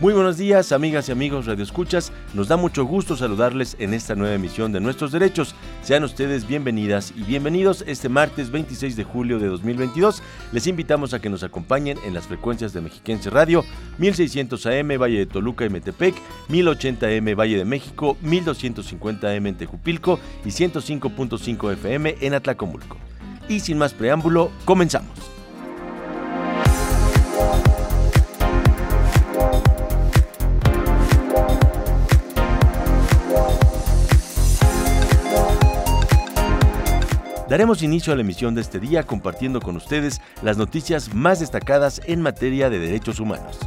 Muy buenos días, amigas y amigos radioescuchas. Nos da mucho gusto saludarles en esta nueva emisión de Nuestros Derechos. Sean ustedes bienvenidas y bienvenidos este martes 26 de julio de 2022. Les invitamos a que nos acompañen en las frecuencias de Mexiquense Radio, 1600 AM Valle de Toluca y Metepec, 1080 M Valle de México, 1250 AM en Tejupilco y 105.5 FM en Atlacomulco. Y sin más preámbulo, comenzamos. Daremos inicio a la emisión de este día compartiendo con ustedes las noticias más destacadas en materia de derechos humanos.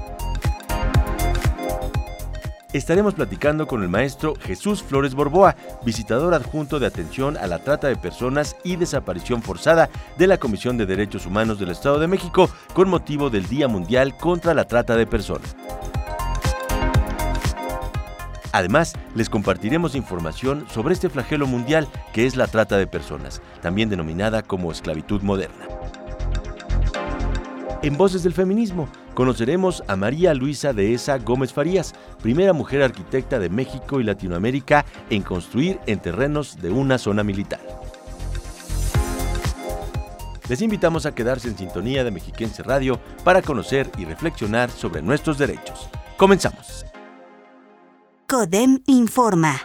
Estaremos platicando con el maestro Jesús Flores Borboa, visitador adjunto de atención a la trata de personas y desaparición forzada de la Comisión de Derechos Humanos del Estado de México con motivo del Día Mundial contra la Trata de Personas. Además, les compartiremos información sobre este flagelo mundial que es la trata de personas, también denominada como esclavitud moderna. En Voces del Feminismo conoceremos a María Luisa Dehesa Gómez Farías, primera mujer arquitecta de México y Latinoamérica en construir en terrenos de una zona militar. Les invitamos a quedarse en sintonía de Mexiquense Radio para conocer y reflexionar sobre nuestros derechos. Comenzamos. CODEM informa.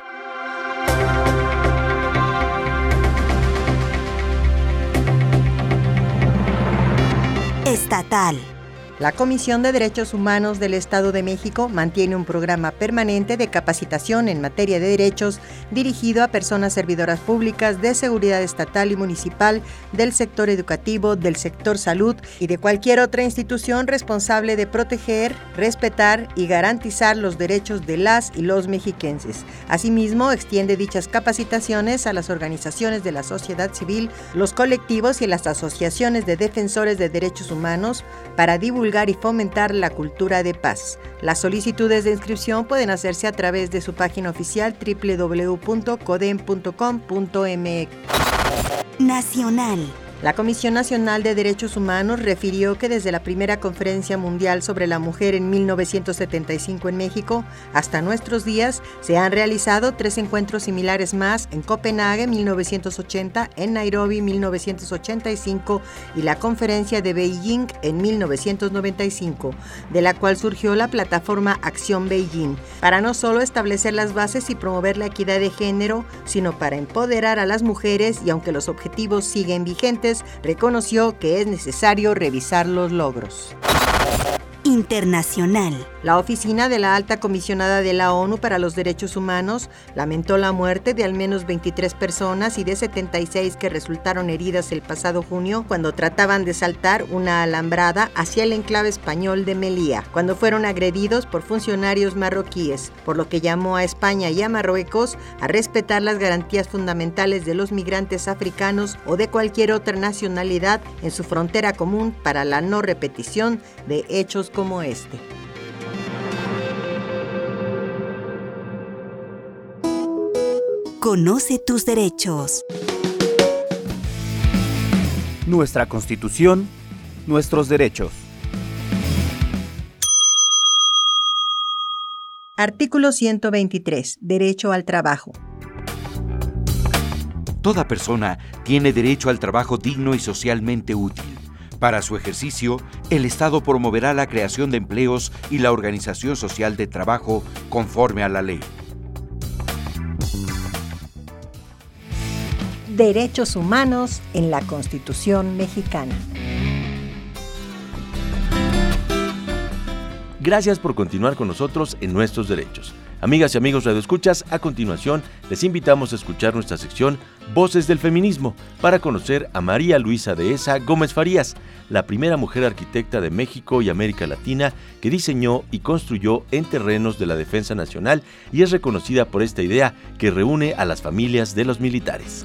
Estatal. La Comisión de Derechos Humanos del Estado de México mantiene un programa permanente de capacitación en materia de derechos dirigido a personas servidoras públicas de seguridad estatal y municipal, del sector educativo, del sector salud y de cualquier otra institución responsable de proteger, respetar y garantizar los derechos de las y los mexiquenses. Asimismo, extiende dichas capacitaciones a las organizaciones de la sociedad civil, los colectivos y las asociaciones de defensores de derechos humanos para divulgar y fomentar la cultura de paz. Las solicitudes de inscripción pueden hacerse a través de su página oficial www.codem.com.mx. Nacional. La Comisión Nacional de Derechos Humanos refirió que desde la primera conferencia mundial sobre la mujer en 1975 en México hasta nuestros días se han realizado tres encuentros similares más en Copenhague 1980, en Nairobi 1985 y la conferencia de Beijing en 1995, de la cual surgió la plataforma Acción Beijing, para no solo establecer las bases y promover la equidad de género, sino para empoderar a las mujeres y aunque los objetivos siguen vigentes, reconoció que es necesario revisar los logros. Internacional. La oficina de la alta comisionada de la ONU para los Derechos Humanos lamentó la muerte de al menos 23 personas y de 76 que resultaron heridas el pasado junio cuando trataban de saltar una alambrada hacia el enclave español de Melilla, cuando fueron agredidos por funcionarios marroquíes, por lo que llamó a España y a Marruecos a respetar las garantías fundamentales de los migrantes africanos o de cualquier otra nacionalidad en su frontera común para la no repetición de hechos como este. Conoce tus derechos. Nuestra Constitución, nuestros derechos. Artículo 123. Derecho al trabajo. Toda persona tiene derecho al trabajo digno y socialmente útil. Para su ejercicio, el Estado promoverá la creación de empleos y la organización social de trabajo conforme a la ley. Derechos humanos en la Constitución mexicana. Gracias por continuar con nosotros en nuestros derechos. Amigas y amigos radioescuchas, a continuación les invitamos a escuchar nuestra sección Voces del Feminismo para conocer a María Luisa Dehesa Gómez Farías, la primera mujer arquitecta de México y América Latina que diseñó y construyó en terrenos de la defensa nacional y es reconocida por esta idea que reúne a las familias de los militares.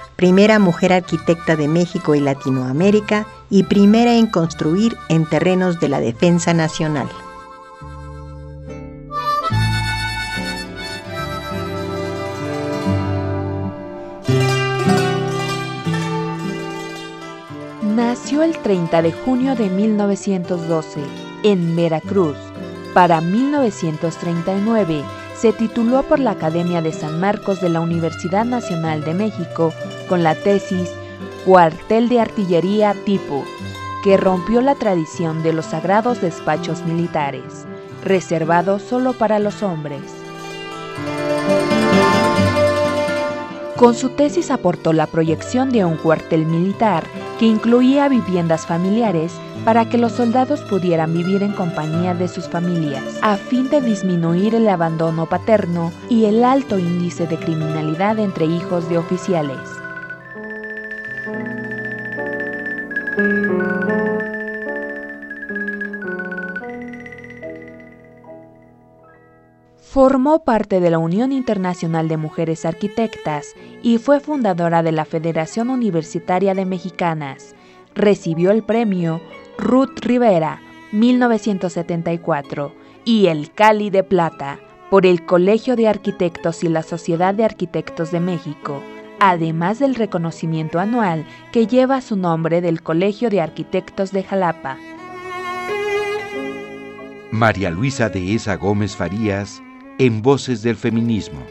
primera mujer arquitecta de México y Latinoamérica y primera en construir en terrenos de la defensa nacional. Nació el 30 de junio de 1912 en Veracruz. Para 1939 se tituló por la Academia de San Marcos de la Universidad Nacional de México con la tesis Cuartel de Artillería Tipo, que rompió la tradición de los sagrados despachos militares, reservados solo para los hombres. Con su tesis aportó la proyección de un cuartel militar que incluía viviendas familiares para que los soldados pudieran vivir en compañía de sus familias, a fin de disminuir el abandono paterno y el alto índice de criminalidad entre hijos de oficiales. Formó parte de la Unión Internacional de Mujeres Arquitectas y fue fundadora de la Federación Universitaria de Mexicanas. Recibió el premio Ruth Rivera, 1974, y el Cali de Plata por el Colegio de Arquitectos y la Sociedad de Arquitectos de México, además del reconocimiento anual que lleva su nombre del Colegio de Arquitectos de Jalapa. María Luisa de Esa Gómez Farías en Voces del Feminismo.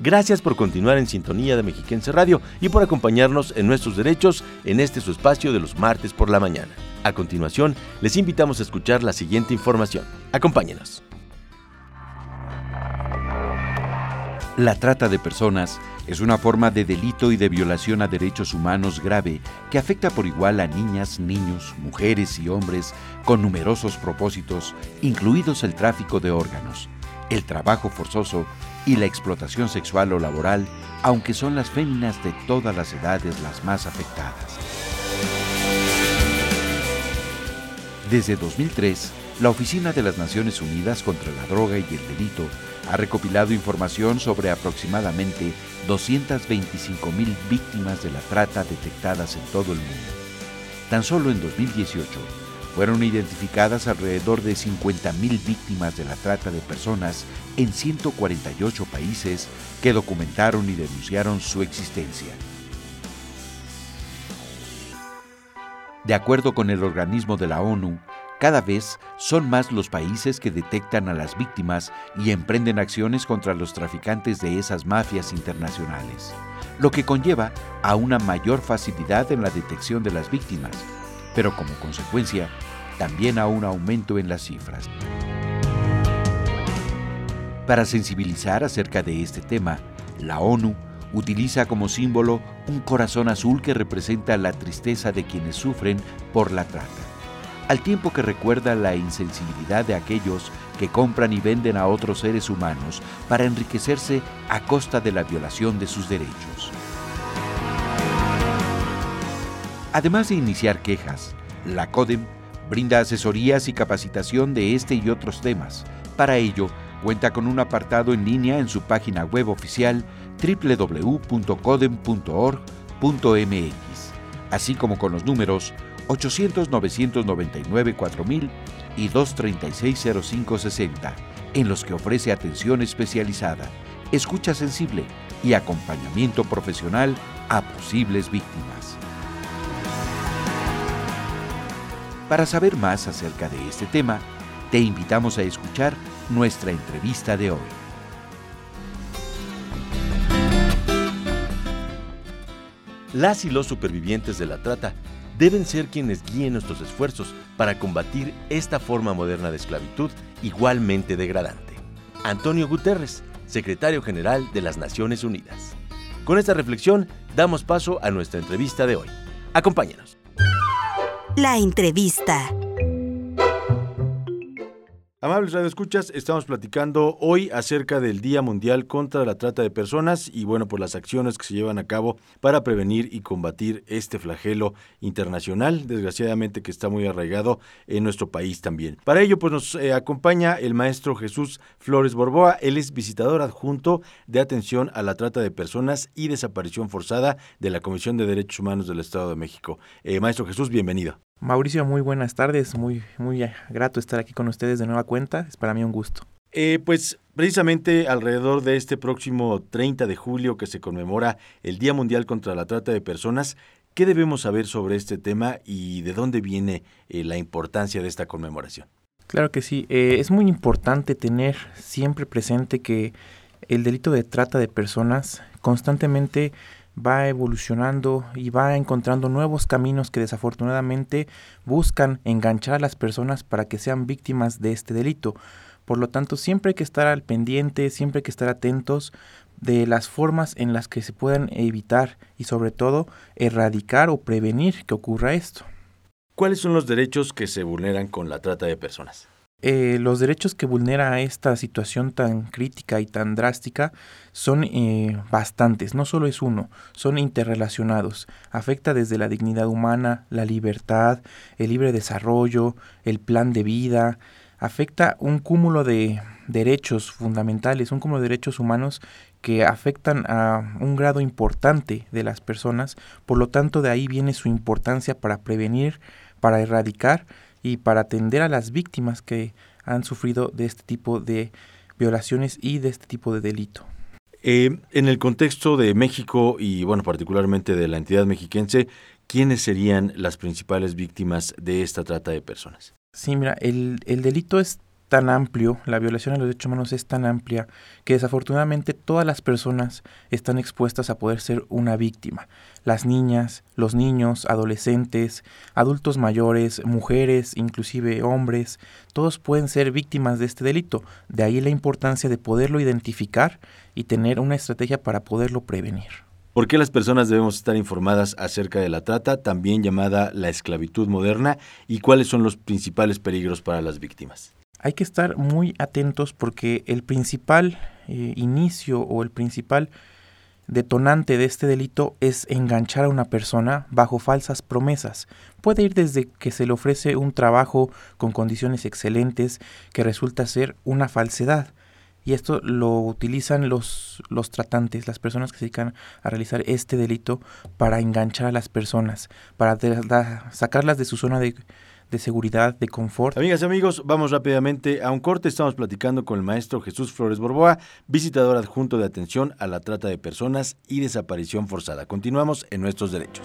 Gracias por continuar en sintonía de Mexiquense Radio y por acompañarnos en nuestros derechos en este su espacio de los martes por la mañana. A continuación, les invitamos a escuchar la siguiente información. Acompáñenos. La trata de personas es una forma de delito y de violación a derechos humanos grave que afecta por igual a niñas, niños, mujeres y hombres con numerosos propósitos, incluidos el tráfico de órganos, el trabajo forzoso y la explotación sexual o laboral, aunque son las féminas de todas las edades las más afectadas. Desde 2003, la Oficina de las Naciones Unidas contra la Droga y el Delito ha recopilado información sobre aproximadamente 225 mil víctimas de la trata detectadas en todo el mundo. Tan solo en 2018 fueron identificadas alrededor de 50 mil víctimas de la trata de personas en 148 países que documentaron y denunciaron su existencia. De acuerdo con el organismo de la ONU, cada vez son más los países que detectan a las víctimas y emprenden acciones contra los traficantes de esas mafias internacionales, lo que conlleva a una mayor facilidad en la detección de las víctimas, pero como consecuencia también a un aumento en las cifras. Para sensibilizar acerca de este tema, la ONU utiliza como símbolo un corazón azul que representa la tristeza de quienes sufren por la trata al tiempo que recuerda la insensibilidad de aquellos que compran y venden a otros seres humanos para enriquecerse a costa de la violación de sus derechos. Además de iniciar quejas, la CODEM brinda asesorías y capacitación de este y otros temas. Para ello, cuenta con un apartado en línea en su página web oficial www.codem.org.mx, así como con los números 800-999-4000 y 236-0560, en los que ofrece atención especializada, escucha sensible y acompañamiento profesional a posibles víctimas. Para saber más acerca de este tema, te invitamos a escuchar nuestra entrevista de hoy. Las y los supervivientes de la trata deben ser quienes guíen nuestros esfuerzos para combatir esta forma moderna de esclavitud igualmente degradante. Antonio Guterres, secretario general de las Naciones Unidas. Con esta reflexión damos paso a nuestra entrevista de hoy. Acompáñanos. La entrevista. Amables radioescuchas, estamos platicando hoy acerca del Día Mundial contra la Trata de Personas y bueno, por las acciones que se llevan a cabo para prevenir y combatir este flagelo internacional, desgraciadamente que está muy arraigado en nuestro país también. Para ello, pues nos eh, acompaña el maestro Jesús Flores Borboa, él es visitador adjunto de atención a la trata de personas y desaparición forzada de la Comisión de Derechos Humanos del Estado de México. Eh, maestro Jesús, bienvenido. Mauricio, muy buenas tardes, muy, muy grato estar aquí con ustedes de nueva cuenta, es para mí un gusto. Eh, pues precisamente alrededor de este próximo 30 de julio que se conmemora el Día Mundial contra la Trata de Personas, ¿qué debemos saber sobre este tema y de dónde viene eh, la importancia de esta conmemoración? Claro que sí, eh, es muy importante tener siempre presente que el delito de trata de personas constantemente va evolucionando y va encontrando nuevos caminos que desafortunadamente buscan enganchar a las personas para que sean víctimas de este delito. Por lo tanto, siempre hay que estar al pendiente, siempre hay que estar atentos de las formas en las que se puedan evitar y sobre todo erradicar o prevenir que ocurra esto. ¿Cuáles son los derechos que se vulneran con la trata de personas? Eh, los derechos que vulnera esta situación tan crítica y tan drástica son eh, bastantes, no solo es uno, son interrelacionados. Afecta desde la dignidad humana, la libertad, el libre desarrollo, el plan de vida, afecta un cúmulo de derechos fundamentales, un cúmulo de derechos humanos que afectan a un grado importante de las personas, por lo tanto de ahí viene su importancia para prevenir, para erradicar y para atender a las víctimas que han sufrido de este tipo de violaciones y de este tipo de delito. Eh, en el contexto de México y bueno, particularmente de la entidad mexiquense, ¿quiénes serían las principales víctimas de esta trata de personas? Sí, mira, el, el delito es tan amplio, la violación de los derechos humanos es tan amplia que desafortunadamente todas las personas están expuestas a poder ser una víctima. Las niñas, los niños, adolescentes, adultos mayores, mujeres, inclusive hombres, todos pueden ser víctimas de este delito. De ahí la importancia de poderlo identificar y tener una estrategia para poderlo prevenir. ¿Por qué las personas debemos estar informadas acerca de la trata, también llamada la esclavitud moderna, y cuáles son los principales peligros para las víctimas? Hay que estar muy atentos porque el principal eh, inicio o el principal detonante de este delito es enganchar a una persona bajo falsas promesas. Puede ir desde que se le ofrece un trabajo con condiciones excelentes que resulta ser una falsedad. Y esto lo utilizan los, los tratantes, las personas que se dedican a realizar este delito para enganchar a las personas, para sacarlas de su zona de, de seguridad, de confort. Amigas y amigos, vamos rápidamente a un corte. Estamos platicando con el maestro Jesús Flores Borboa, visitador adjunto de atención a la trata de personas y desaparición forzada. Continuamos en nuestros derechos.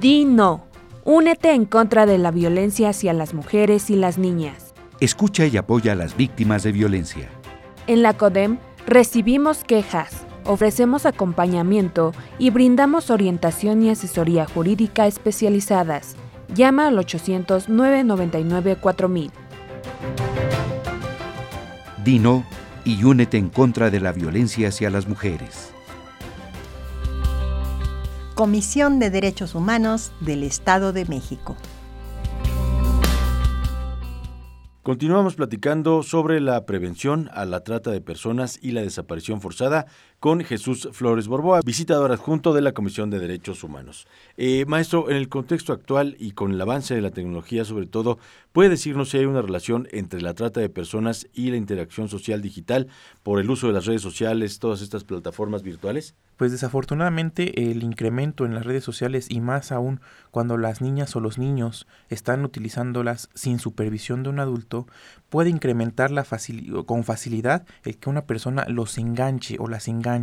Di no. Únete en contra de la violencia hacia las mujeres y las niñas. Escucha y apoya a las víctimas de violencia. En la CODEM recibimos quejas, ofrecemos acompañamiento y brindamos orientación y asesoría jurídica especializadas. Llama al 800-999-4000. Dino y únete en contra de la violencia hacia las mujeres. Comisión de Derechos Humanos del Estado de México. Continuamos platicando sobre la prevención a la trata de personas y la desaparición forzada con Jesús Flores Borboa, visitador adjunto de la Comisión de Derechos Humanos. Eh, maestro, en el contexto actual y con el avance de la tecnología sobre todo, ¿puede decirnos si hay una relación entre la trata de personas y la interacción social digital por el uso de las redes sociales, todas estas plataformas virtuales? Pues desafortunadamente el incremento en las redes sociales y más aún cuando las niñas o los niños están utilizándolas sin supervisión de un adulto, puede incrementar la con facilidad el que una persona los enganche o las enganche.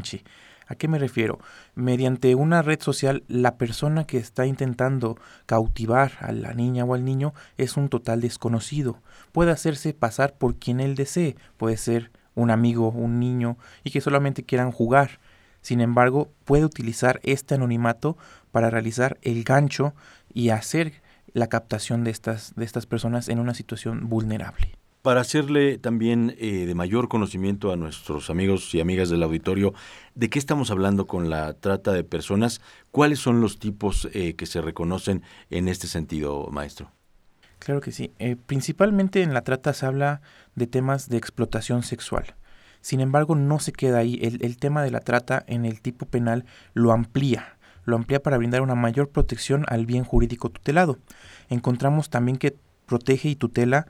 ¿A qué me refiero? Mediante una red social, la persona que está intentando cautivar a la niña o al niño es un total desconocido. Puede hacerse pasar por quien él desee. Puede ser un amigo, un niño, y que solamente quieran jugar sin embargo, puede utilizar este anonimato para realizar el gancho y hacer la captación de estas, de estas personas en una situación vulnerable. Para hacerle también eh, de mayor conocimiento a nuestros amigos y amigas del auditorio, ¿de qué estamos hablando con la trata de personas? ¿Cuáles son los tipos eh, que se reconocen en este sentido, maestro? Claro que sí. Eh, principalmente en la trata se habla de temas de explotación sexual. Sin embargo, no se queda ahí. El, el tema de la trata en el tipo penal lo amplía lo amplía para brindar una mayor protección al bien jurídico tutelado. Encontramos también que protege y tutela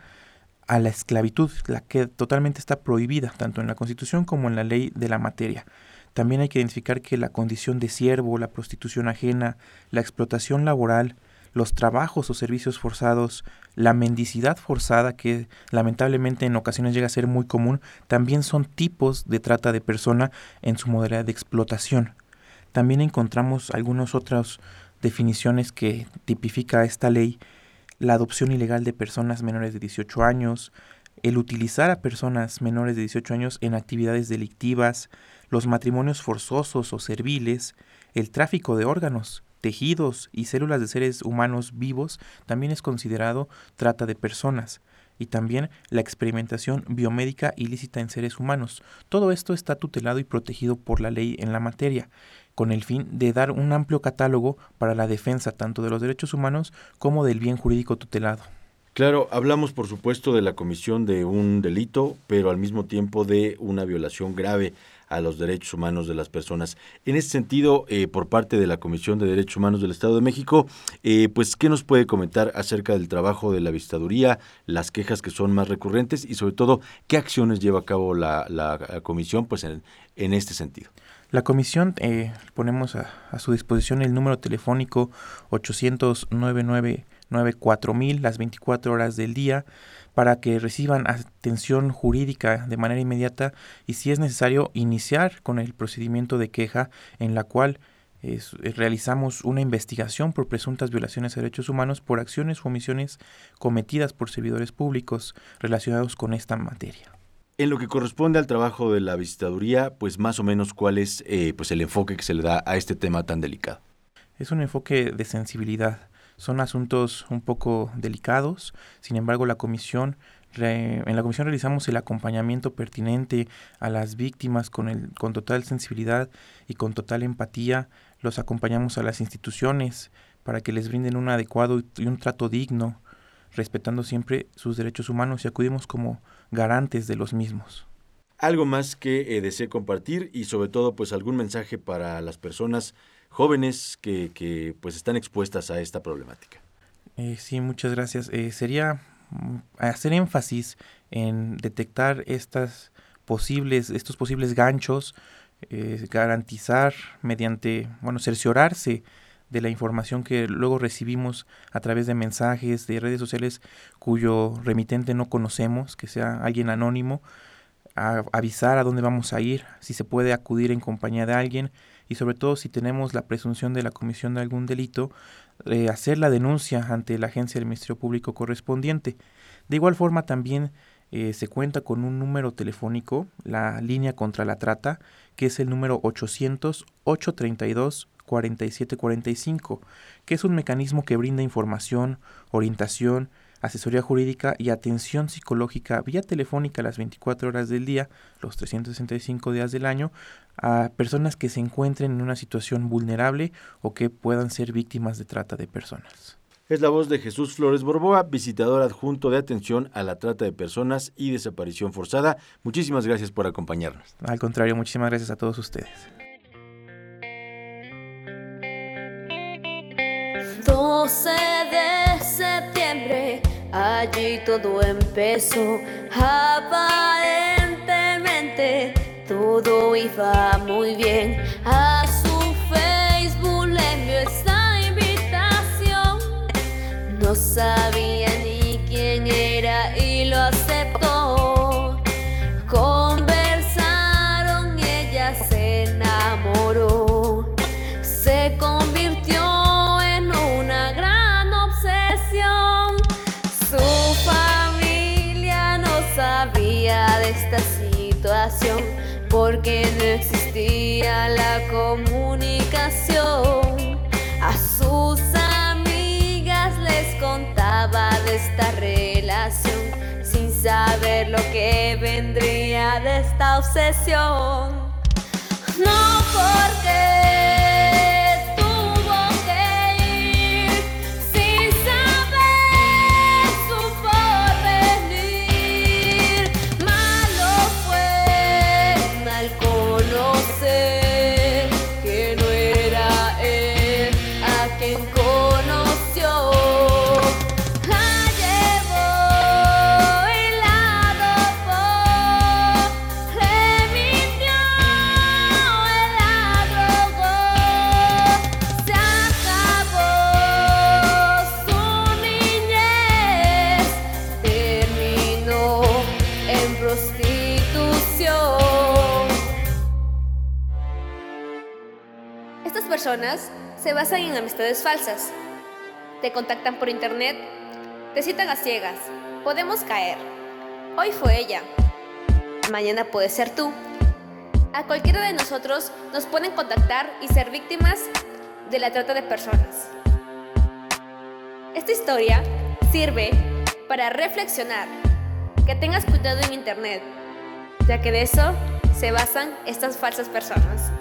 a la esclavitud, la que totalmente está prohibida, tanto en la Constitución como en la ley de la materia. También hay que identificar que la condición de siervo, la prostitución ajena, la explotación laboral, los trabajos o servicios forzados, la mendicidad forzada, que lamentablemente en ocasiones llega a ser muy común, también son tipos de trata de persona en su modalidad de explotación. También encontramos algunas otras definiciones que tipifica esta ley la adopción ilegal de personas menores de 18 años, el utilizar a personas menores de 18 años en actividades delictivas, los matrimonios forzosos o serviles, el tráfico de órganos, tejidos y células de seres humanos vivos también es considerado trata de personas y también la experimentación biomédica ilícita en seres humanos. Todo esto está tutelado y protegido por la ley en la materia con el fin de dar un amplio catálogo para la defensa tanto de los derechos humanos como del bien jurídico tutelado. Claro, hablamos por supuesto de la comisión de un delito, pero al mismo tiempo de una violación grave a los derechos humanos de las personas. En ese sentido, eh, por parte de la Comisión de Derechos Humanos del Estado de México, eh, pues, ¿qué nos puede comentar acerca del trabajo de la vistaduría, las quejas que son más recurrentes y sobre todo, qué acciones lleva a cabo la, comisión pues, en este sentido? La comisión eh, ponemos a, su disposición el número telefónico 800 las 24 horas del día para que reciban atención jurídica de manera inmediata y si es necesario iniciar con el procedimiento de queja en la cual realizamos una investigación por presuntas violaciones a derechos humanos por acciones o omisiones cometidas por servidores públicos relacionados con esta materia. En lo que corresponde al trabajo de la visitaduría, pues más o menos cuál es eh, pues el enfoque que se le da a este tema tan delicado. Es un enfoque de sensibilidad. Son asuntos un poco delicados, sin embargo la comisión en la comisión realizamos el acompañamiento pertinente a las víctimas con, el, con total sensibilidad y con total empatía. Los acompañamos a las instituciones para que les brinden un adecuado y un trato digno, respetando siempre sus derechos humanos y acudimos como garantes de los mismos. Algo más que eh, desee compartir y sobre todo pues algún mensaje para las personas jóvenes que, que pues están expuestas a esta problemática. Eh, sí, muchas gracias. Eh, sería mm, hacer énfasis en detectar estas posibles, estos posibles ganchos, garantizar mediante, bueno, cerciorarse de la información que luego recibimos a través de mensajes de redes sociales cuyo remitente no conocemos, que sea alguien anónimo, avisar a dónde vamos a ir, si se puede acudir en compañía de alguien y sobre todo si tenemos la presunción de la comisión de algún delito, eh, hacer la denuncia ante la agencia del Ministerio Público correspondiente. De igual forma también eh, se cuenta con un número telefónico, la línea contra la trata, que es el número 800 832 4745, que es un mecanismo que brinda información, orientación, asesoría jurídica y atención psicológica vía telefónica las 24 horas del día, los 365 días del año, a personas que se encuentren en una situación vulnerable o que puedan ser víctimas de trata de personas. Es la voz de Jesús Flores Borboa, visitador adjunto de atención a la trata de personas y desaparición forzada. Muchísimas gracias por acompañarnos. Al contrario, muchísimas gracias a todos ustedes. 12 de septiembre, allí todo empezó. Aparentemente todo iba muy bien. A su Facebook le envió esta invitación. No sabía esta situación porque no existía la comunicación. A sus amigas les contaba de esta relación sin saber lo que vendría de esta obsesión. No porque se basan en amistades falsas. Te contactan por internet, te citan a ciegas, podemos caer. Hoy fue ella, mañana puede ser tú. A cualquiera de nosotros nos pueden contactar y ser víctimas de la trata de personas. Esta historia sirve para reflexionar, que tengas cuidado en internet, ya que de eso se basan estas falsas personas.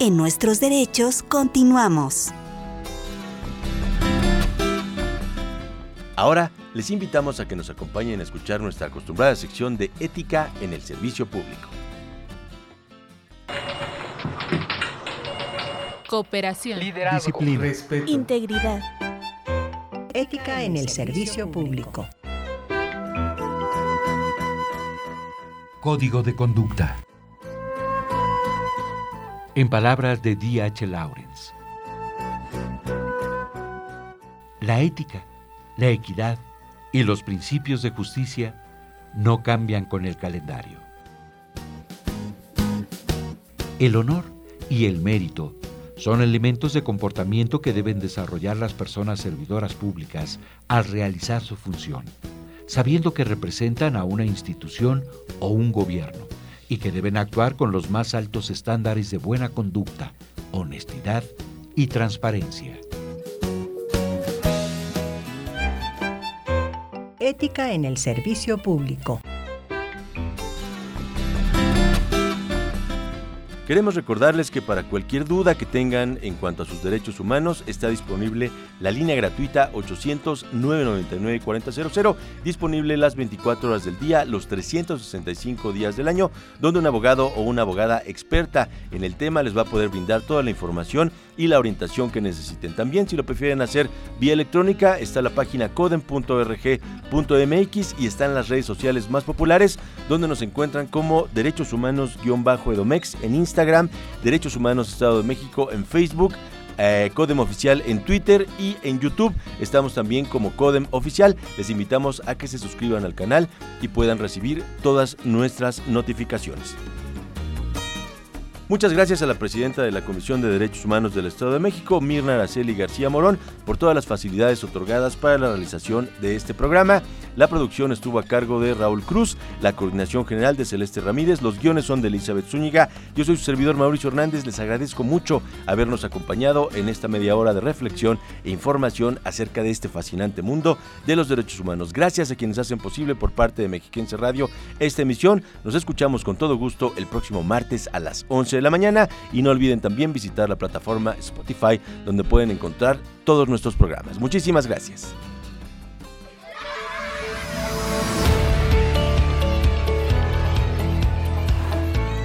En nuestros derechos continuamos. Ahora les invitamos a que nos acompañen a escuchar nuestra acostumbrada sección de ética en el servicio público. Cooperación, disciplina, respeto, integridad, en el servicio público. Código de conducta. En palabras de D.H. Lawrence, la ética, la equidad y los principios de justicia no cambian con el calendario. El honor y el mérito son elementos de comportamiento que deben desarrollar las personas servidoras públicas al realizar su función, sabiendo que representan a una institución o un gobierno y que deben actuar con los más altos estándares de buena conducta, honestidad y transparencia. Ética en el servicio público. Queremos recordarles que para cualquier duda que tengan en cuanto a sus derechos humanos está disponible la línea gratuita 800-999-4000, disponible las 24 horas del día, los 365 días del año, donde un abogado o una abogada experta en el tema les va a poder brindar toda la información y la orientación que necesiten. También si lo prefieren hacer vía electrónica, está la página codem.org.mx y están las redes sociales más populares, donde nos encuentran como Derechos Humanos-Edomex en Instagram Instagram, Derechos Humanos Estado de México en Facebook, eh, Codem Oficial en Twitter y en YouTube. Estamos también como Codem Oficial. Les invitamos a que se suscriban al canal y puedan recibir todas nuestras notificaciones. Muchas gracias a la presidenta de la Comisión de Derechos Humanos del Estado de México, Mirna Araceli García Morón, por todas las facilidades otorgadas para la realización de este programa. La producción estuvo a cargo de Raúl Cruz, la coordinación general de Celeste Ramírez, los guiones son de Elizabeth Zúñiga. Yo soy su servidor Mauricio Hernández, les agradezco mucho habernos acompañado en esta media hora de reflexión e información acerca de este fascinante mundo de los derechos humanos. Gracias a quienes hacen posible por parte de Mexiquense Radio esta emisión. Nos escuchamos con todo gusto el próximo martes a las 11 de la mañana y no olviden también visitar la plataforma Spotify donde pueden encontrar todos nuestros programas. Muchísimas gracias.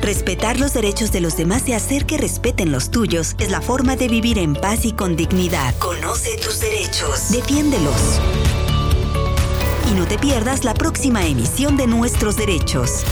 Respetar los derechos de los demás y hacer que respeten los tuyos es la forma de vivir en paz y con dignidad. Conoce tus derechos. Defiéndelos. Y no te pierdas la próxima emisión de Nuestros Derechos.